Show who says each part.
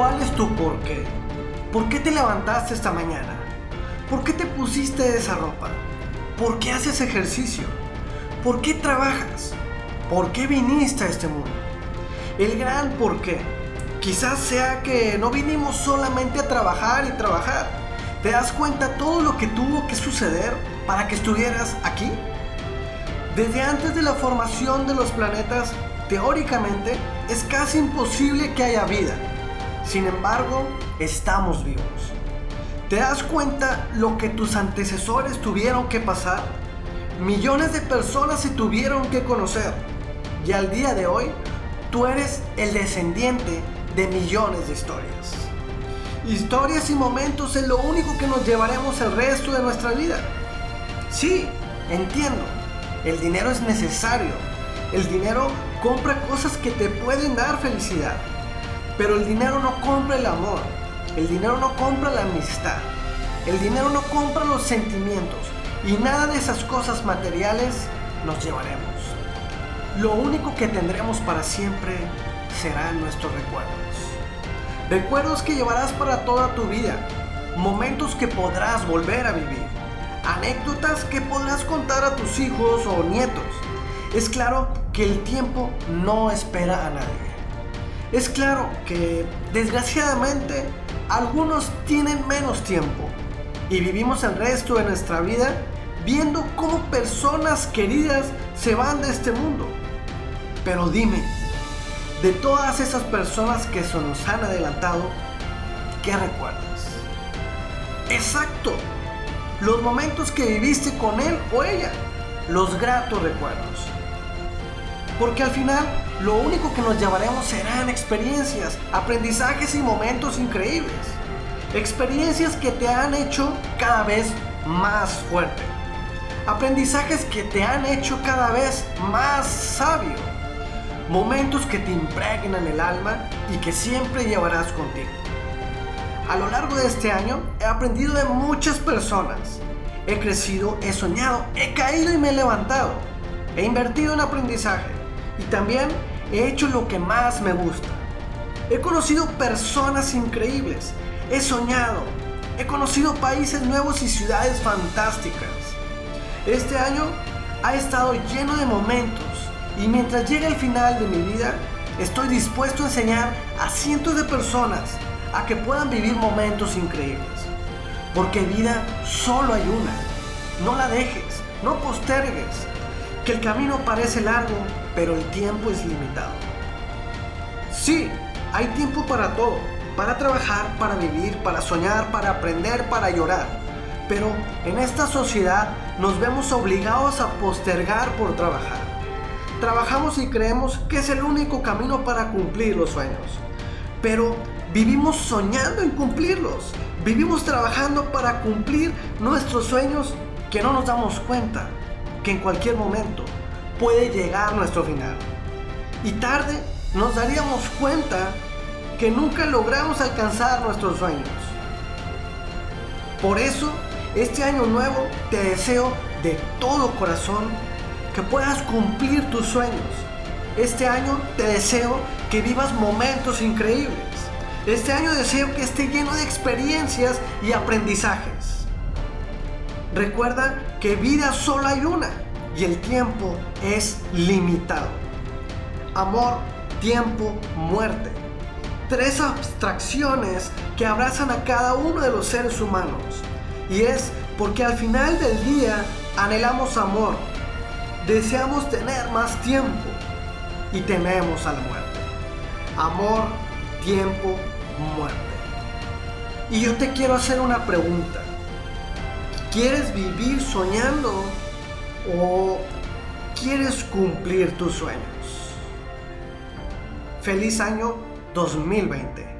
Speaker 1: ¿Cuál es tu por qué? ¿Por qué te levantaste esta mañana? ¿Por qué te pusiste esa ropa? ¿Por qué haces ejercicio? ¿Por qué trabajas? ¿Por qué viniste a este mundo? El gran por qué. Quizás sea que no vinimos solamente a trabajar y trabajar. ¿Te das cuenta todo lo que tuvo que suceder para que estuvieras aquí? Desde antes de la formación de los planetas, teóricamente, es casi imposible que haya vida. Sin embargo, estamos vivos. ¿Te das cuenta lo que tus antecesores tuvieron que pasar? Millones de personas se tuvieron que conocer. Y al día de hoy, tú eres el descendiente de millones de historias. Historias y momentos es lo único que nos llevaremos el resto de nuestra vida. Sí, entiendo. El dinero es necesario. El dinero compra cosas que te pueden dar felicidad. Pero el dinero no compra el amor. El dinero no compra la amistad. El dinero no compra los sentimientos. Y nada de esas cosas materiales nos llevaremos. Lo único que tendremos para siempre serán nuestros recuerdos. Recuerdos que llevarás para toda tu vida. Momentos que podrás volver a vivir. Anécdotas que podrás contar a tus hijos o nietos. Es claro que el tiempo no espera a nadie. Es claro que desgraciadamente algunos tienen menos tiempo y vivimos el resto de nuestra vida viendo cómo personas queridas se van de este mundo. Pero dime, de todas esas personas que se nos han adelantado, ¿qué recuerdas? Exacto, los momentos que viviste con él o ella, los gratos recuerdos. Porque al final lo único que nos llevaremos serán experiencias, aprendizajes y momentos increíbles. Experiencias que te han hecho cada vez más fuerte. Aprendizajes que te han hecho cada vez más sabio. Momentos que te impregnan el alma y que siempre llevarás contigo. A lo largo de este año he aprendido de muchas personas. He crecido, he soñado, he caído y me he levantado. He invertido en aprendizaje y también he hecho lo que más me gusta. He conocido personas increíbles, he soñado, he conocido países nuevos y ciudades fantásticas. Este año ha estado lleno de momentos y mientras llegue el final de mi vida, estoy dispuesto a enseñar a cientos de personas a que puedan vivir momentos increíbles. Porque vida solo hay una. No la dejes, no postergues, que el camino parece largo, pero el tiempo es limitado. Sí, hay tiempo para todo, para trabajar, para vivir, para soñar, para aprender, para llorar. Pero en esta sociedad nos vemos obligados a postergar por trabajar. Trabajamos y creemos que es el único camino para cumplir los sueños. Pero vivimos soñando en cumplirlos. Vivimos trabajando para cumplir nuestros sueños que no nos damos cuenta que en cualquier momento puede llegar nuestro final. Y tarde nos daríamos cuenta que nunca logramos alcanzar nuestros sueños. Por eso, este año nuevo te deseo de todo corazón que puedas cumplir tus sueños. Este año te deseo que vivas momentos increíbles, Este año deseo que esté lleno de experiencias y aprendizajes. Recuerda que vida solo hay una y el tiempo es limitado. Amor, tiempo, muerte. Tres abstracciones que abrazan a cada uno de los seres humanos. Y es porque al final del día anhelamos amor, deseamos tener más tiempo y tememos a la muerte. Amor, tiempo, muerte. Y yo te quiero hacer una pregunta. ¿Quieres vivir soñando o quieres cumplir tus sueños? Feliz año 2020.